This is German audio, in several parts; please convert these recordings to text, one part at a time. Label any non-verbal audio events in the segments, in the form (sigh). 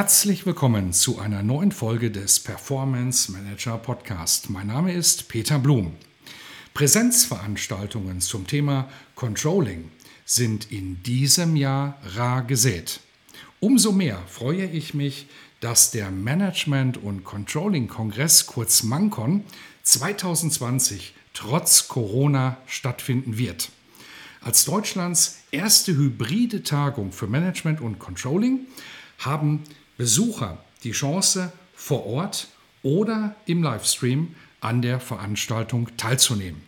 Herzlich willkommen zu einer neuen Folge des Performance Manager Podcast. Mein Name ist Peter Blum. Präsenzveranstaltungen zum Thema Controlling sind in diesem Jahr rar gesät. Umso mehr freue ich mich, dass der Management- und Controlling-Kongress kurz MANCON 2020 trotz Corona stattfinden wird. Als Deutschlands erste hybride Tagung für Management und Controlling haben Besucher die Chance, vor Ort oder im Livestream an der Veranstaltung teilzunehmen.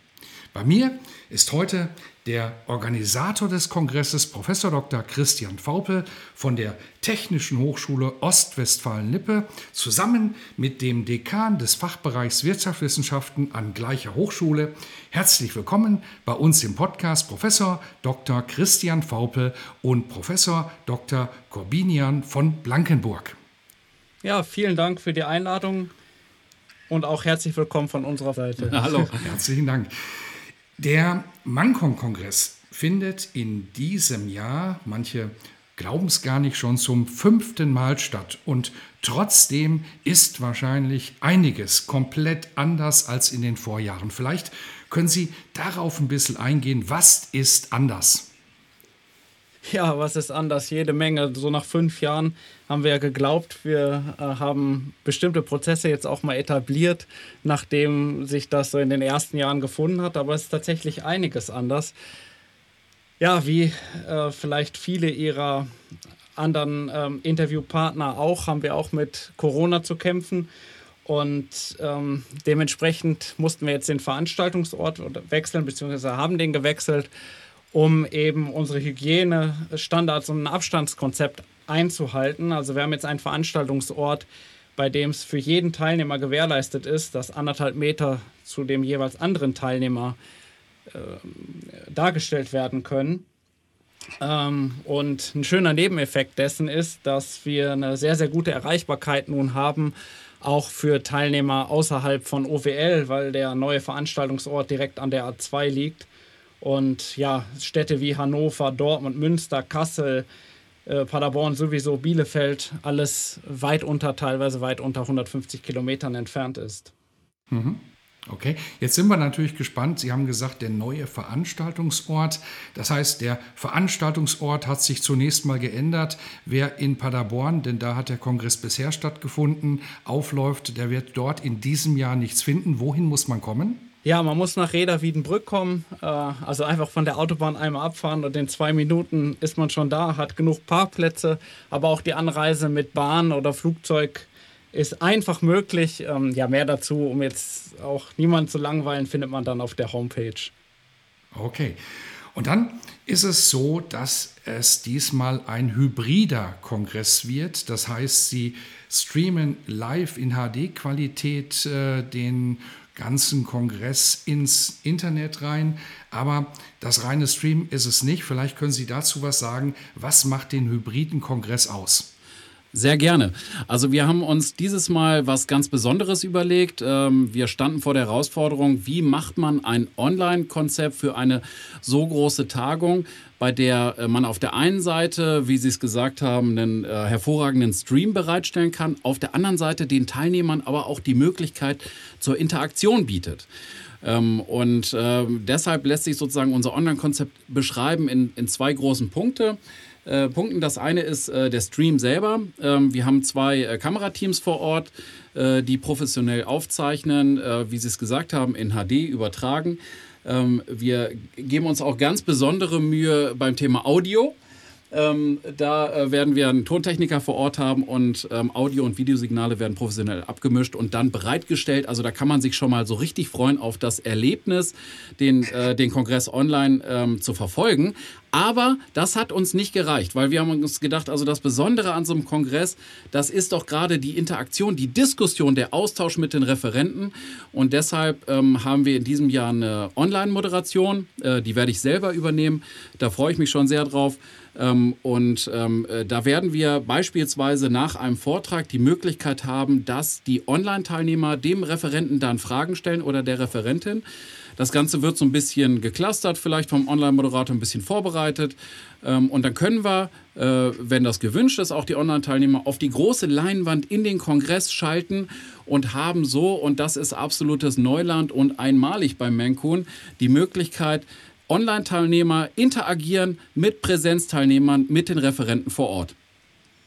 Bei mir ist heute der Organisator des Kongresses, Professor Dr. Christian Faupel von der Technischen Hochschule Ostwestfalen-Lippe, zusammen mit dem Dekan des Fachbereichs Wirtschaftswissenschaften an gleicher Hochschule. Herzlich willkommen bei uns im Podcast Professor Dr. Christian Faupel und Professor Dr. Corbinian von Blankenburg. Ja, vielen Dank für die Einladung und auch herzlich willkommen von unserer Seite. Hallo. Herzlichen Dank. Der Mankon-Kongress findet in diesem Jahr, manche glauben es gar nicht, schon zum fünften Mal statt. Und trotzdem ist wahrscheinlich einiges komplett anders als in den Vorjahren. Vielleicht können Sie darauf ein bisschen eingehen. Was ist anders? Ja, was ist anders? Jede Menge. So nach fünf Jahren haben wir ja geglaubt, wir äh, haben bestimmte Prozesse jetzt auch mal etabliert, nachdem sich das so in den ersten Jahren gefunden hat. Aber es ist tatsächlich einiges anders. Ja, wie äh, vielleicht viele ihrer anderen ähm, Interviewpartner auch, haben wir auch mit Corona zu kämpfen. Und ähm, dementsprechend mussten wir jetzt den Veranstaltungsort wechseln, beziehungsweise haben den gewechselt um eben unsere Hygienestandards und ein Abstandskonzept einzuhalten. Also wir haben jetzt einen Veranstaltungsort, bei dem es für jeden Teilnehmer gewährleistet ist, dass anderthalb Meter zu dem jeweils anderen Teilnehmer äh, dargestellt werden können. Ähm, und ein schöner Nebeneffekt dessen ist, dass wir eine sehr, sehr gute Erreichbarkeit nun haben, auch für Teilnehmer außerhalb von OWL, weil der neue Veranstaltungsort direkt an der A2 liegt. Und ja, Städte wie Hannover, Dortmund, Münster, Kassel, äh, Paderborn sowieso, Bielefeld, alles weit unter, teilweise weit unter 150 Kilometern entfernt ist. Mhm. Okay, jetzt sind wir natürlich gespannt. Sie haben gesagt, der neue Veranstaltungsort. Das heißt, der Veranstaltungsort hat sich zunächst mal geändert. Wer in Paderborn, denn da hat der Kongress bisher stattgefunden, aufläuft, der wird dort in diesem Jahr nichts finden. Wohin muss man kommen? Ja, man muss nach Reda-Wiedenbrück kommen, äh, also einfach von der Autobahn einmal abfahren und in zwei Minuten ist man schon da, hat genug Parkplätze, aber auch die Anreise mit Bahn oder Flugzeug ist einfach möglich. Ähm, ja, mehr dazu, um jetzt auch niemanden zu langweilen, findet man dann auf der Homepage. Okay. Und dann ist es so, dass es diesmal ein hybrider Kongress wird. Das heißt, Sie streamen live in HD-Qualität äh, den ganzen Kongress ins Internet rein. Aber das reine Stream ist es nicht. Vielleicht können Sie dazu was sagen. Was macht den hybriden Kongress aus? Sehr gerne. Also wir haben uns dieses Mal was ganz Besonderes überlegt. Ähm, wir standen vor der Herausforderung, wie macht man ein Online-Konzept für eine so große Tagung, bei der äh, man auf der einen Seite, wie Sie es gesagt haben, einen äh, hervorragenden Stream bereitstellen kann, auf der anderen Seite den Teilnehmern aber auch die Möglichkeit zur Interaktion bietet. Ähm, und äh, deshalb lässt sich sozusagen unser Online-Konzept beschreiben in, in zwei großen Punkte äh, Punkten. Das eine ist äh, der Stream selber. Ähm, wir haben zwei äh, Kamerateams vor Ort, äh, die professionell aufzeichnen, äh, wie Sie es gesagt haben, in HD übertragen. Ähm, wir geben uns auch ganz besondere Mühe beim Thema Audio. Ähm, da äh, werden wir einen Tontechniker vor Ort haben und ähm, Audio- und Videosignale werden professionell abgemischt und dann bereitgestellt. Also da kann man sich schon mal so richtig freuen auf das Erlebnis, den, äh, den Kongress online ähm, zu verfolgen. Aber das hat uns nicht gereicht, weil wir haben uns gedacht, also das Besondere an so einem Kongress, das ist doch gerade die Interaktion, die Diskussion, der Austausch mit den Referenten. Und deshalb ähm, haben wir in diesem Jahr eine Online-Moderation, äh, die werde ich selber übernehmen. Da freue ich mich schon sehr drauf. Ähm, und ähm, äh, da werden wir beispielsweise nach einem Vortrag die Möglichkeit haben, dass die Online-Teilnehmer dem Referenten dann Fragen stellen oder der Referentin. Das Ganze wird so ein bisschen geclustert, vielleicht vom Online-Moderator ein bisschen vorbereitet. Ähm, und dann können wir, äh, wenn das gewünscht ist, auch die Online-Teilnehmer auf die große Leinwand in den Kongress schalten und haben so, und das ist absolutes Neuland und einmalig beim Menkun, die Möglichkeit, Online-Teilnehmer interagieren mit Präsenzteilnehmern, mit den Referenten vor Ort.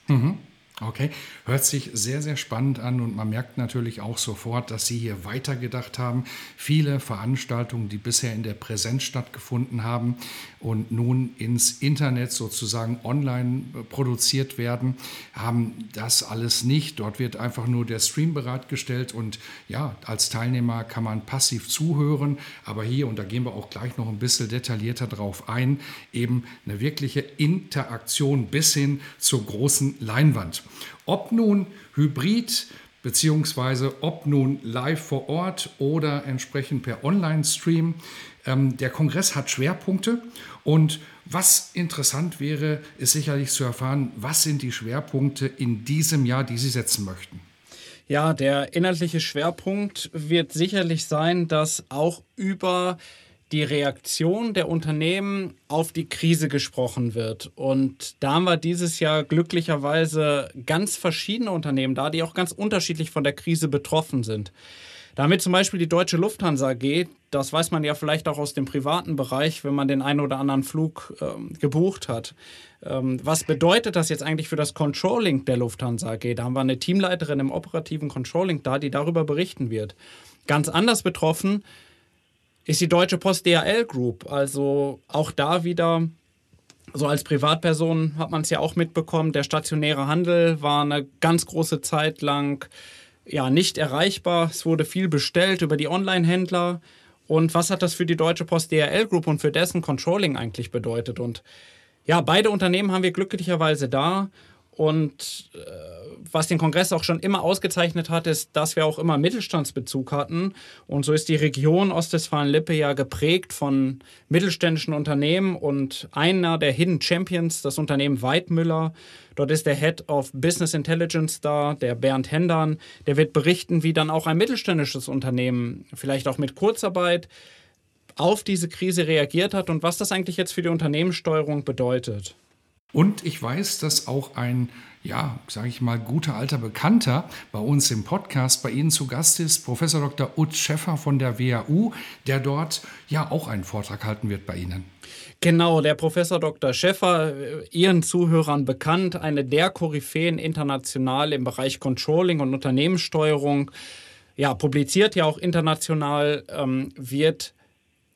Mhm. Okay, hört sich sehr, sehr spannend an und man merkt natürlich auch sofort, dass Sie hier weitergedacht haben. Viele Veranstaltungen, die bisher in der Präsenz stattgefunden haben und nun ins Internet sozusagen online produziert werden, haben das alles nicht. Dort wird einfach nur der Stream bereitgestellt und ja, als Teilnehmer kann man passiv zuhören, aber hier, und da gehen wir auch gleich noch ein bisschen detaillierter drauf ein, eben eine wirkliche Interaktion bis hin zur großen Leinwand. Ob nun hybrid, beziehungsweise ob nun live vor Ort oder entsprechend per Online-Stream. Ähm, der Kongress hat Schwerpunkte und was interessant wäre, ist sicherlich zu erfahren, was sind die Schwerpunkte in diesem Jahr, die Sie setzen möchten. Ja, der inhaltliche Schwerpunkt wird sicherlich sein, dass auch über die Reaktion der Unternehmen auf die Krise gesprochen wird. Und da haben wir dieses Jahr glücklicherweise ganz verschiedene Unternehmen da, die auch ganz unterschiedlich von der Krise betroffen sind. Damit zum Beispiel die Deutsche Lufthansa geht, das weiß man ja vielleicht auch aus dem privaten Bereich, wenn man den einen oder anderen Flug ähm, gebucht hat. Ähm, was bedeutet das jetzt eigentlich für das Controlling der Lufthansa AG? Da haben wir eine Teamleiterin im operativen Controlling da, die darüber berichten wird. Ganz anders betroffen ist die Deutsche Post DHL Group. Also auch da wieder, so als Privatperson hat man es ja auch mitbekommen, der stationäre Handel war eine ganz große Zeit lang ja nicht erreichbar. Es wurde viel bestellt über die Online-Händler. Und was hat das für die Deutsche Post DHL Group und für dessen Controlling eigentlich bedeutet? Und ja, beide Unternehmen haben wir glücklicherweise da. Und äh, was den Kongress auch schon immer ausgezeichnet hat, ist, dass wir auch immer Mittelstandsbezug hatten. Und so ist die Region Ostwestfalen-Lippe ja geprägt von mittelständischen Unternehmen. Und einer der Hidden Champions, das Unternehmen Weidmüller, dort ist der Head of Business Intelligence da, der Bernd Hendern. Der wird berichten, wie dann auch ein mittelständisches Unternehmen, vielleicht auch mit Kurzarbeit, auf diese Krise reagiert hat und was das eigentlich jetzt für die Unternehmenssteuerung bedeutet. Und ich weiß, dass auch ein, ja, sage ich mal, guter alter Bekannter bei uns im Podcast bei Ihnen zu Gast ist, Professor Dr. Utz Schäffer von der WAU, der dort ja auch einen Vortrag halten wird bei Ihnen. Genau, der Professor Dr. Schäffer, äh, Ihren Zuhörern bekannt, eine der Koryphäen international im Bereich Controlling und Unternehmenssteuerung. Ja, publiziert ja auch international, ähm, wird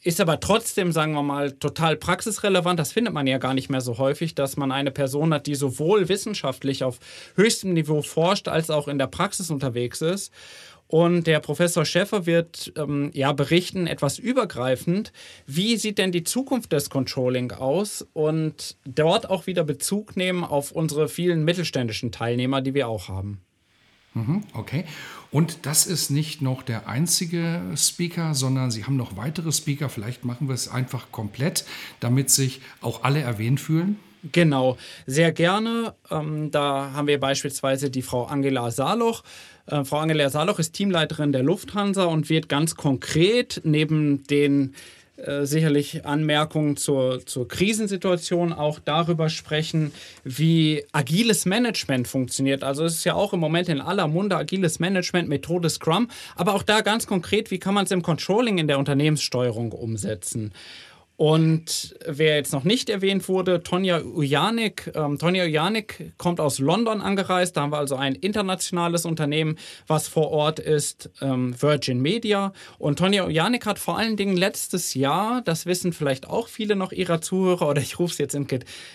ist aber trotzdem, sagen wir mal, total praxisrelevant. Das findet man ja gar nicht mehr so häufig, dass man eine Person hat, die sowohl wissenschaftlich auf höchstem Niveau forscht, als auch in der Praxis unterwegs ist. Und der Professor Schäffer wird ähm, ja berichten, etwas übergreifend, wie sieht denn die Zukunft des Controlling aus und dort auch wieder Bezug nehmen auf unsere vielen mittelständischen Teilnehmer, die wir auch haben. Mhm, okay. Und das ist nicht noch der einzige Speaker, sondern Sie haben noch weitere Speaker. Vielleicht machen wir es einfach komplett, damit sich auch alle erwähnt fühlen. Genau, sehr gerne. Ähm, da haben wir beispielsweise die Frau Angela Saloch. Äh, Frau Angela Saloch ist Teamleiterin der Lufthansa und wird ganz konkret neben den äh, sicherlich Anmerkungen zur, zur Krisensituation auch darüber sprechen, wie agiles Management funktioniert. Also es ist ja auch im Moment in aller Munde agiles Management, Methode Scrum, aber auch da ganz konkret, wie kann man es im Controlling in der Unternehmenssteuerung umsetzen. Und wer jetzt noch nicht erwähnt wurde, Tonja Ujanik. Ähm, Tonja Ujanik kommt aus London angereist. Da haben wir also ein internationales Unternehmen, was vor Ort ist, ähm, Virgin Media. Und Tonja Ujanik hat vor allen Dingen letztes Jahr, das wissen vielleicht auch viele noch ihrer Zuhörer, oder ich rufe es jetzt in,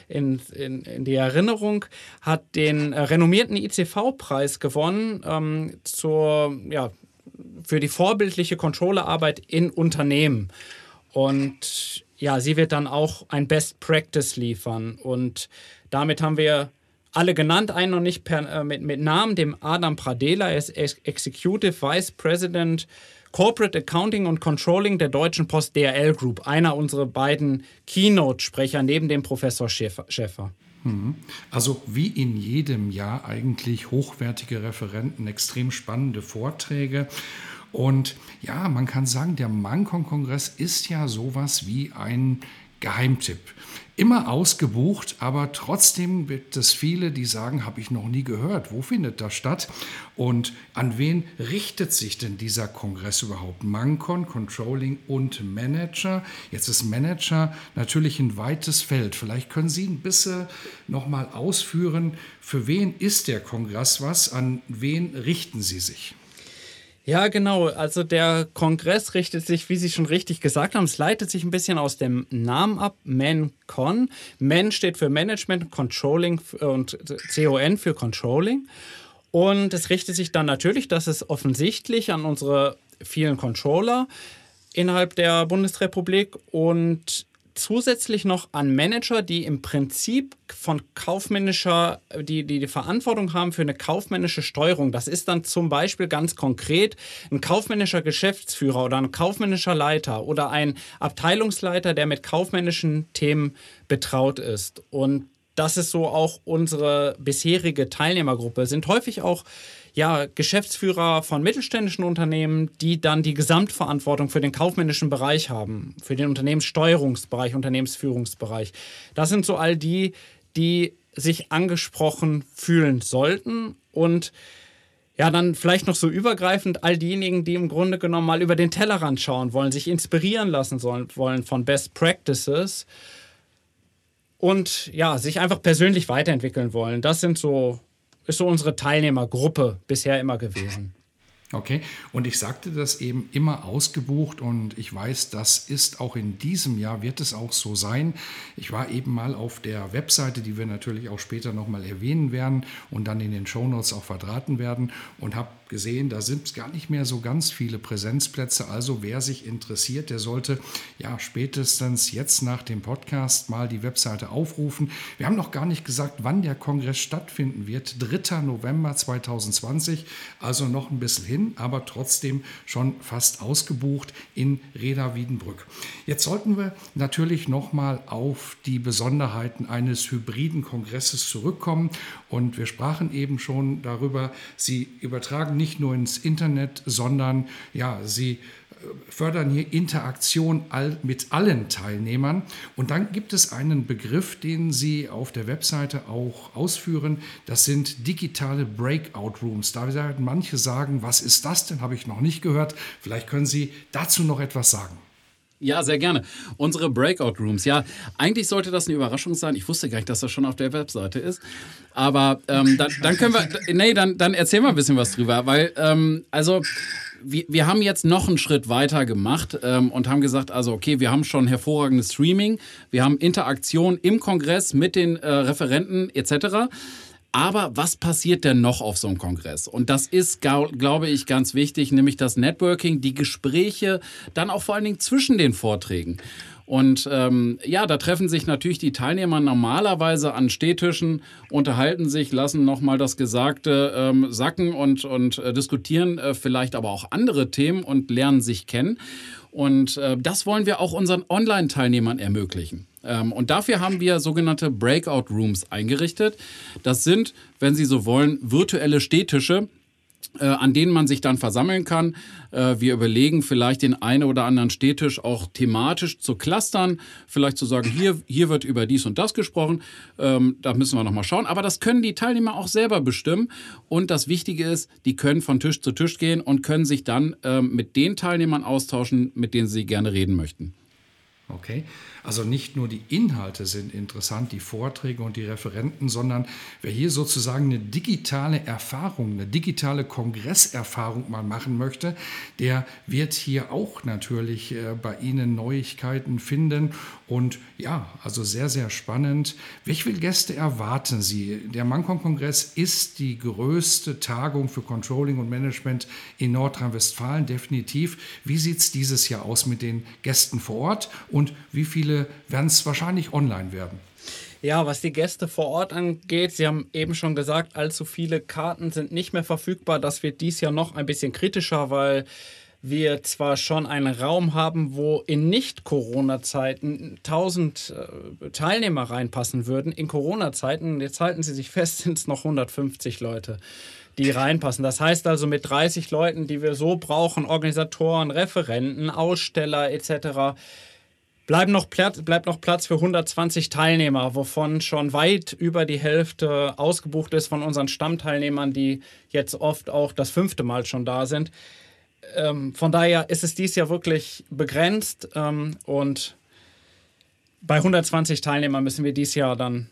in, in, in, die Erinnerung, hat den äh, renommierten ICV-Preis gewonnen ähm, zur, ja, für die vorbildliche Controllerarbeit in Unternehmen. Und ja, sie wird dann auch ein Best Practice liefern. Und damit haben wir alle genannt, einen noch nicht per, äh, mit, mit Namen, dem Adam Pradela, er ist Executive Vice President Corporate Accounting und Controlling der Deutschen Post DRL Group, einer unserer beiden Keynote-Sprecher neben dem Professor Schäffer. Mhm. Also wie in jedem Jahr eigentlich hochwertige Referenten, extrem spannende Vorträge. Und ja, man kann sagen, der Mancon-Kongress ist ja sowas wie ein Geheimtipp. Immer ausgebucht, aber trotzdem gibt es viele, die sagen, habe ich noch nie gehört. Wo findet das statt? Und an wen richtet sich denn dieser Kongress überhaupt? Mancon, Controlling und Manager. Jetzt ist Manager natürlich ein weites Feld. Vielleicht können Sie ein bisschen nochmal ausführen, für wen ist der Kongress was? An wen richten Sie sich? Ja, genau. Also der Kongress richtet sich, wie Sie schon richtig gesagt haben, es leitet sich ein bisschen aus dem Namen ab, ManCon. Man steht für Management Controlling und CON für Controlling. Und es richtet sich dann natürlich, das ist offensichtlich, an unsere vielen Controller innerhalb der Bundesrepublik und zusätzlich noch an Manager, die im Prinzip von kaufmännischer, die, die die Verantwortung haben für eine kaufmännische Steuerung. Das ist dann zum Beispiel ganz konkret ein kaufmännischer Geschäftsführer oder ein kaufmännischer Leiter oder ein Abteilungsleiter, der mit kaufmännischen Themen betraut ist. Und das ist so auch unsere bisherige Teilnehmergruppe. Sind häufig auch ja, Geschäftsführer von mittelständischen Unternehmen, die dann die Gesamtverantwortung für den kaufmännischen Bereich haben, für den Unternehmenssteuerungsbereich, Unternehmensführungsbereich. Das sind so all die, die sich angesprochen fühlen sollten und ja, dann vielleicht noch so übergreifend all diejenigen, die im Grunde genommen mal über den Tellerrand schauen wollen, sich inspirieren lassen sollen, wollen von Best Practices und ja, sich einfach persönlich weiterentwickeln wollen. Das sind so ist so unsere Teilnehmergruppe bisher immer gewesen. Okay, und ich sagte das eben immer ausgebucht und ich weiß, das ist auch in diesem Jahr, wird es auch so sein. Ich war eben mal auf der Webseite, die wir natürlich auch später nochmal erwähnen werden und dann in den Shownotes auch verdrahten werden und habe gesehen, da sind gar nicht mehr so ganz viele Präsenzplätze. Also wer sich interessiert, der sollte ja spätestens jetzt nach dem Podcast mal die Webseite aufrufen. Wir haben noch gar nicht gesagt, wann der Kongress stattfinden wird. 3. November 2020, also noch ein bisschen hin, aber trotzdem schon fast ausgebucht in Reda Wiedenbrück. Jetzt sollten wir natürlich noch mal auf die Besonderheiten eines hybriden Kongresses zurückkommen und wir sprachen eben schon darüber, sie übertragen nicht nur ins Internet, sondern ja, sie äh, fördern hier Interaktion mit allen Teilnehmern. Und dann gibt es einen Begriff, den Sie auf der Webseite auch ausführen. Das sind digitale Breakout Rooms. Da werden manche sagen, was ist das denn? Habe ich noch nicht gehört. Vielleicht können Sie dazu noch etwas sagen. Ja, sehr gerne. Unsere Breakout Rooms. Ja, eigentlich sollte das eine Überraschung sein. Ich wusste gar nicht, dass das schon auf der Webseite ist. Aber ähm, dann, dann, können wir, nee, dann, dann erzähl mal ein bisschen was drüber. Weil, ähm, also, wir, wir haben jetzt noch einen Schritt weiter gemacht ähm, und haben gesagt, also, okay, wir haben schon hervorragendes Streaming, wir haben Interaktion im Kongress mit den äh, Referenten etc. Aber was passiert denn noch auf so einem Kongress? Und das ist, glaube ich, ganz wichtig, nämlich das Networking, die Gespräche, dann auch vor allen Dingen zwischen den Vorträgen. Und ähm, ja, da treffen sich natürlich die Teilnehmer normalerweise an Stehtischen, unterhalten sich, lassen nochmal das Gesagte ähm, sacken und, und äh, diskutieren äh, vielleicht aber auch andere Themen und lernen sich kennen. Und äh, das wollen wir auch unseren Online-Teilnehmern ermöglichen. Ähm, und dafür haben wir sogenannte Breakout Rooms eingerichtet. Das sind, wenn Sie so wollen, virtuelle Stehtische, äh, an denen man sich dann versammeln kann. Äh, wir überlegen vielleicht den einen oder anderen Stehtisch auch thematisch zu clustern, vielleicht zu sagen, hier, hier wird über dies und das gesprochen, ähm, da müssen wir nochmal schauen. Aber das können die Teilnehmer auch selber bestimmen. Und das Wichtige ist, die können von Tisch zu Tisch gehen und können sich dann ähm, mit den Teilnehmern austauschen, mit denen sie gerne reden möchten. Okay, also nicht nur die Inhalte sind interessant, die Vorträge und die Referenten, sondern wer hier sozusagen eine digitale Erfahrung, eine digitale Kongresserfahrung mal machen möchte, der wird hier auch natürlich äh, bei Ihnen Neuigkeiten finden. Und ja, also sehr, sehr spannend. Viele Gäste erwarten Sie? Der Mancon-Kongress ist die größte Tagung für Controlling und Management in Nordrhein-Westfalen, definitiv. Wie sieht es dieses Jahr aus mit den Gästen vor Ort? Und wie viele werden es wahrscheinlich online werden? Ja, was die Gäste vor Ort angeht, Sie haben eben schon gesagt, allzu viele Karten sind nicht mehr verfügbar. Das wird dies Jahr noch ein bisschen kritischer, weil wir zwar schon einen Raum haben, wo in Nicht-Corona-Zeiten 1000 äh, Teilnehmer reinpassen würden. In Corona-Zeiten, jetzt halten Sie sich fest, (laughs) sind es noch 150 Leute, die reinpassen. Das heißt also mit 30 Leuten, die wir so brauchen, Organisatoren, Referenten, Aussteller etc., bleiben noch Platz, bleibt noch Platz für 120 Teilnehmer, wovon schon weit über die Hälfte ausgebucht ist von unseren Stammteilnehmern, die jetzt oft auch das fünfte Mal schon da sind. Ähm, von daher ist es dies Jahr wirklich begrenzt ähm, und bei 120 Teilnehmern müssen wir dies Jahr dann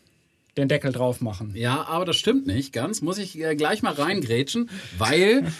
den Deckel drauf machen. Ja, aber das stimmt nicht ganz. Muss ich äh, gleich mal reingrätschen, weil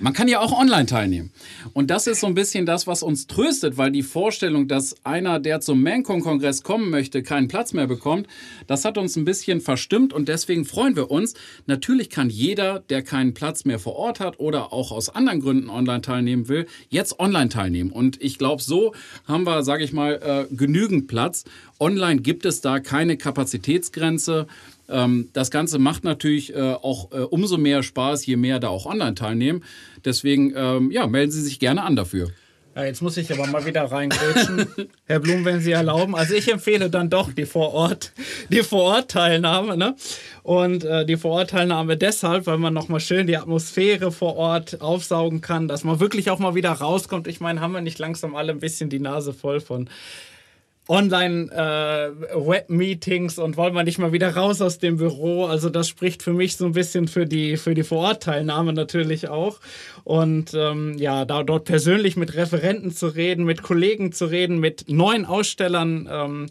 man kann ja auch online teilnehmen. Und das ist so ein bisschen das, was uns tröstet, weil die Vorstellung, dass einer, der zum Mancon-Kongress kommen möchte, keinen Platz mehr bekommt, das hat uns ein bisschen verstimmt und deswegen freuen wir uns. Natürlich kann jeder, der keinen Platz mehr vor Ort hat oder auch aus anderen Gründen online teilnehmen will, jetzt online teilnehmen. Und ich glaube, so haben wir, sage ich mal, äh, genügend Platz. Online gibt es da keine Kapazitätsgrenze. Ähm, das Ganze macht natürlich äh, auch äh, umso mehr Spaß, je mehr da auch online teilnehmen. Deswegen ähm, ja, melden Sie sich gerne an dafür. Ja, jetzt muss ich aber mal wieder reingrätschen. (laughs) Herr Blum, wenn Sie erlauben. Also ich empfehle dann doch die Vorort, die Vorortteilnahme. Ne? Und äh, die Vorortteilnahme deshalb, weil man nochmal schön die Atmosphäre vor Ort aufsaugen kann, dass man wirklich auch mal wieder rauskommt. Ich meine, haben wir nicht langsam alle ein bisschen die Nase voll von Online-Web-Meetings äh, und wollen wir nicht mal wieder raus aus dem Büro. Also das spricht für mich so ein bisschen für die, für die Vorortteilnahme natürlich auch. Und ähm, ja, da dort persönlich mit Referenten zu reden, mit Kollegen zu reden, mit neuen Ausstellern. Ähm,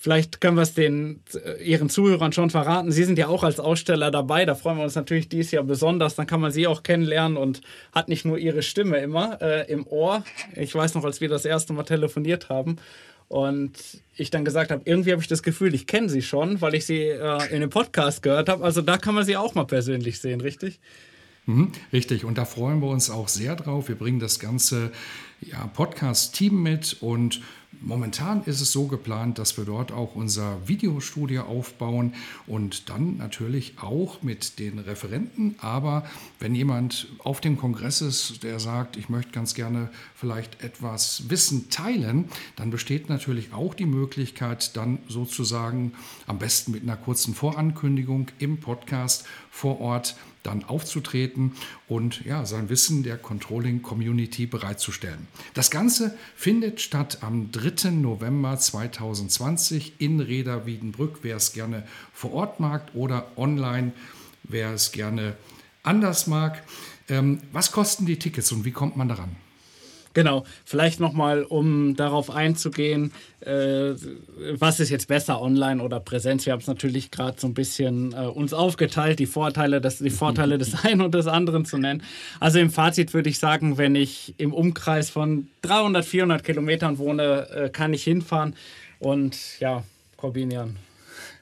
Vielleicht können wir es den äh, Ihren Zuhörern schon verraten. Sie sind ja auch als Aussteller dabei. Da freuen wir uns natürlich dieses Jahr besonders. Dann kann man Sie auch kennenlernen und hat nicht nur Ihre Stimme immer äh, im Ohr. Ich weiß noch, als wir das erste Mal telefoniert haben, und ich dann gesagt habe, irgendwie habe ich das Gefühl, ich kenne sie schon, weil ich sie äh, in dem Podcast gehört habe. Also da kann man sie auch mal persönlich sehen, richtig? Mhm, richtig, und da freuen wir uns auch sehr drauf. Wir bringen das ganze ja, Podcast-Team mit und Momentan ist es so geplant, dass wir dort auch unser Videostudio aufbauen und dann natürlich auch mit den Referenten. Aber wenn jemand auf dem Kongress ist, der sagt, ich möchte ganz gerne vielleicht etwas Wissen teilen, dann besteht natürlich auch die Möglichkeit, dann sozusagen am besten mit einer kurzen Vorankündigung im Podcast vor Ort dann aufzutreten und ja, sein Wissen der Controlling Community bereitzustellen. Das Ganze findet statt am 3. November 2020 in Reda Wiedenbrück, wer es gerne vor Ort mag oder online, wer es gerne anders mag. Ähm, was kosten die Tickets und wie kommt man daran? Genau, vielleicht nochmal, um darauf einzugehen, äh, was ist jetzt besser, online oder Präsenz? Wir haben es natürlich gerade so ein bisschen äh, uns aufgeteilt, die Vorteile, des, die Vorteile des (laughs) einen und des anderen zu nennen. Also im Fazit würde ich sagen, wenn ich im Umkreis von 300, 400 Kilometern wohne, äh, kann ich hinfahren und ja, kombinieren.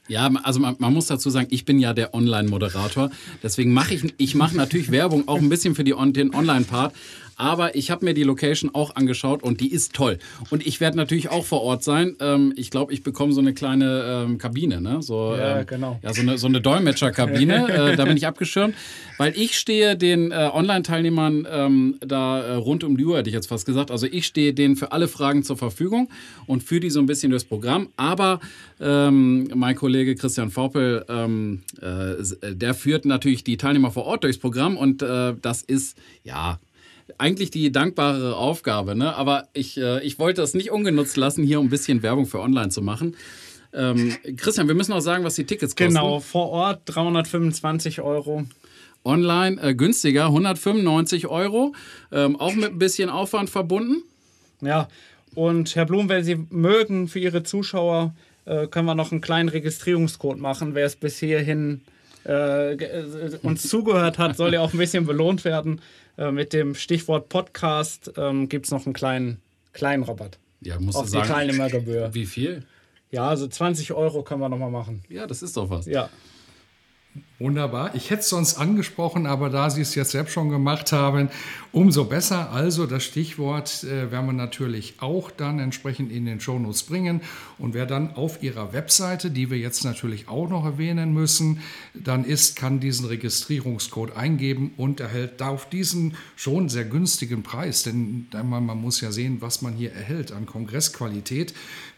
Ja, also man, man, muss dazu sagen, ich bin ja der Online-Moderator. Deswegen mache ich, ich mache natürlich Werbung auch ein bisschen für die, den Online-Part. Aber ich habe mir die Location auch angeschaut und die ist toll. Und ich werde natürlich auch vor Ort sein. Ähm, ich glaube, ich bekomme so eine kleine ähm, Kabine, ne? So, ja, ähm, genau. Ja, so eine, so eine Dolmetscherkabine. (laughs) äh, da bin ich abgeschirmt. Weil ich stehe den äh, Online-Teilnehmern ähm, da äh, rund um die Uhr, hätte ich jetzt fast gesagt. Also ich stehe denen für alle Fragen zur Verfügung und führe die so ein bisschen durchs Programm. Aber ähm, mein Kollege Christian Vorpel, ähm, äh, der führt natürlich die Teilnehmer vor Ort durchs Programm und äh, das ist, ja, eigentlich die dankbare Aufgabe. Ne? Aber ich, äh, ich wollte es nicht ungenutzt lassen, hier ein bisschen Werbung für online zu machen. Ähm, Christian, wir müssen auch sagen, was die Tickets kosten. Genau, vor Ort 325 Euro. Online äh, günstiger, 195 Euro. Ähm, auch mit ein bisschen Aufwand verbunden. Ja, Und Herr Blum, wenn Sie mögen, für Ihre Zuschauer äh, können wir noch einen kleinen Registrierungscode machen. Wer es bis hierhin äh, äh, uns zugehört hat, soll ja auch ein bisschen belohnt werden. Äh, mit dem Stichwort Podcast ähm, gibt es noch einen kleinen, kleinen Rabatt. Ja, musst auf du die sagen. Teilnehmergebühr. Wie viel? Ja, also 20 Euro können wir nochmal machen. Ja, das ist doch was. Ja. Wunderbar. Ich hätte es sonst angesprochen, aber da Sie es jetzt selbst schon gemacht haben, umso besser. Also das Stichwort äh, werden wir natürlich auch dann entsprechend in den Shownotes bringen. Und wer dann auf Ihrer Webseite, die wir jetzt natürlich auch noch erwähnen müssen, dann ist, kann diesen Registrierungscode eingeben und erhält da auf diesen schon sehr günstigen Preis, denn man, man muss ja sehen, was man hier erhält an Kongressqualität,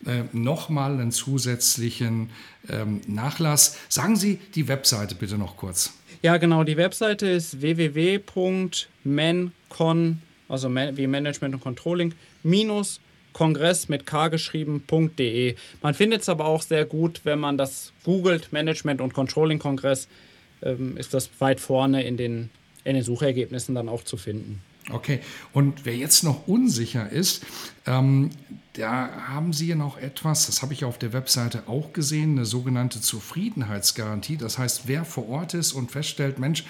äh, nochmal einen zusätzlichen ähm, Nachlass. Sagen Sie die Webseite bitte noch kurz. Ja, genau. Die Webseite ist www.mancon, also wie Management und Controlling, minus Kongress mit K geschrieben.de. Man findet es aber auch sehr gut, wenn man das googelt, Management und Controlling Kongress, ähm, ist das weit vorne in den, in den Suchergebnissen dann auch zu finden. Okay, und wer jetzt noch unsicher ist, ähm, da haben Sie noch etwas, das habe ich auf der Webseite auch gesehen, eine sogenannte Zufriedenheitsgarantie. Das heißt, wer vor Ort ist und feststellt, Mensch,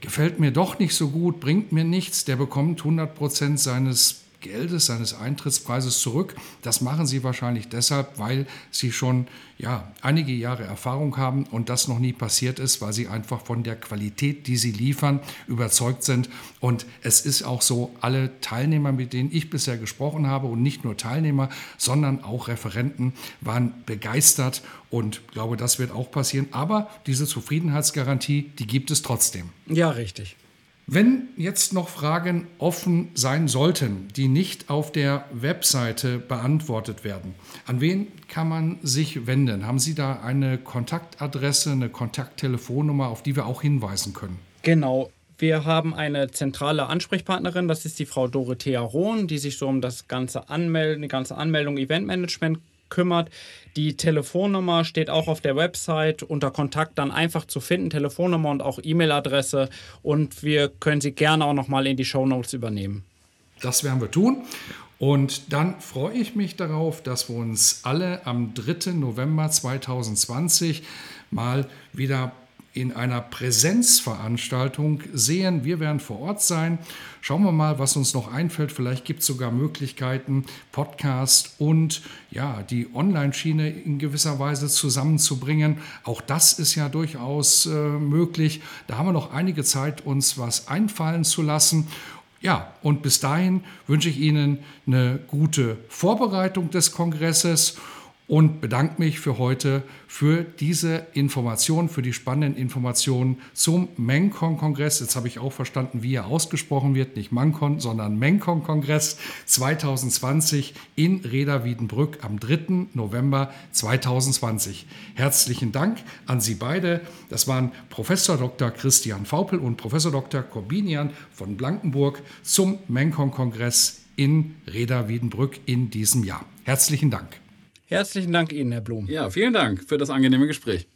gefällt mir doch nicht so gut, bringt mir nichts, der bekommt 100 Prozent seines Geldes, seines Eintrittspreises zurück. Das machen sie wahrscheinlich deshalb, weil sie schon ja, einige Jahre Erfahrung haben und das noch nie passiert ist, weil sie einfach von der Qualität, die sie liefern, überzeugt sind. Und es ist auch so, alle Teilnehmer, mit denen ich bisher gesprochen habe und nicht nur Teilnehmer, sondern auch Referenten, waren begeistert und glaube, das wird auch passieren. Aber diese Zufriedenheitsgarantie, die gibt es trotzdem. Ja, richtig. Wenn jetzt noch Fragen offen sein sollten, die nicht auf der Webseite beantwortet werden, an wen kann man sich wenden? Haben Sie da eine Kontaktadresse, eine Kontakttelefonnummer, auf die wir auch hinweisen können? Genau. Wir haben eine zentrale Ansprechpartnerin, das ist die Frau Dorothea Rohn, die sich so um das ganze Anmelden, die ganze Anmeldung, Eventmanagement kümmert. Die Telefonnummer steht auch auf der Website unter Kontakt dann einfach zu finden, Telefonnummer und auch E-Mail-Adresse und wir können sie gerne auch noch mal in die Show Notes übernehmen. Das werden wir tun. Und dann freue ich mich darauf, dass wir uns alle am 3. November 2020 mal wieder in einer Präsenzveranstaltung sehen. Wir werden vor Ort sein. Schauen wir mal, was uns noch einfällt. Vielleicht gibt es sogar Möglichkeiten, Podcast und ja, die Online-Schiene in gewisser Weise zusammenzubringen. Auch das ist ja durchaus äh, möglich. Da haben wir noch einige Zeit, uns was einfallen zu lassen. Ja, und bis dahin wünsche ich Ihnen eine gute Vorbereitung des Kongresses und bedanke mich für heute für diese Informationen, für die spannenden Informationen zum Mencon-Kongress. Jetzt habe ich auch verstanden, wie er ausgesprochen wird, nicht Mancon, sondern Mencon-Kongress 2020 in Reda Wiedenbrück am 3. November 2020. Herzlichen Dank an Sie beide. Das waren Professor Dr. Christian Faupel und Professor Dr. Corbinian von Blankenburg zum Mencon-Kongress in Reda Wiedenbrück in diesem Jahr. Herzlichen Dank. Herzlichen Dank Ihnen, Herr Blum. Ja, vielen Dank für das angenehme Gespräch.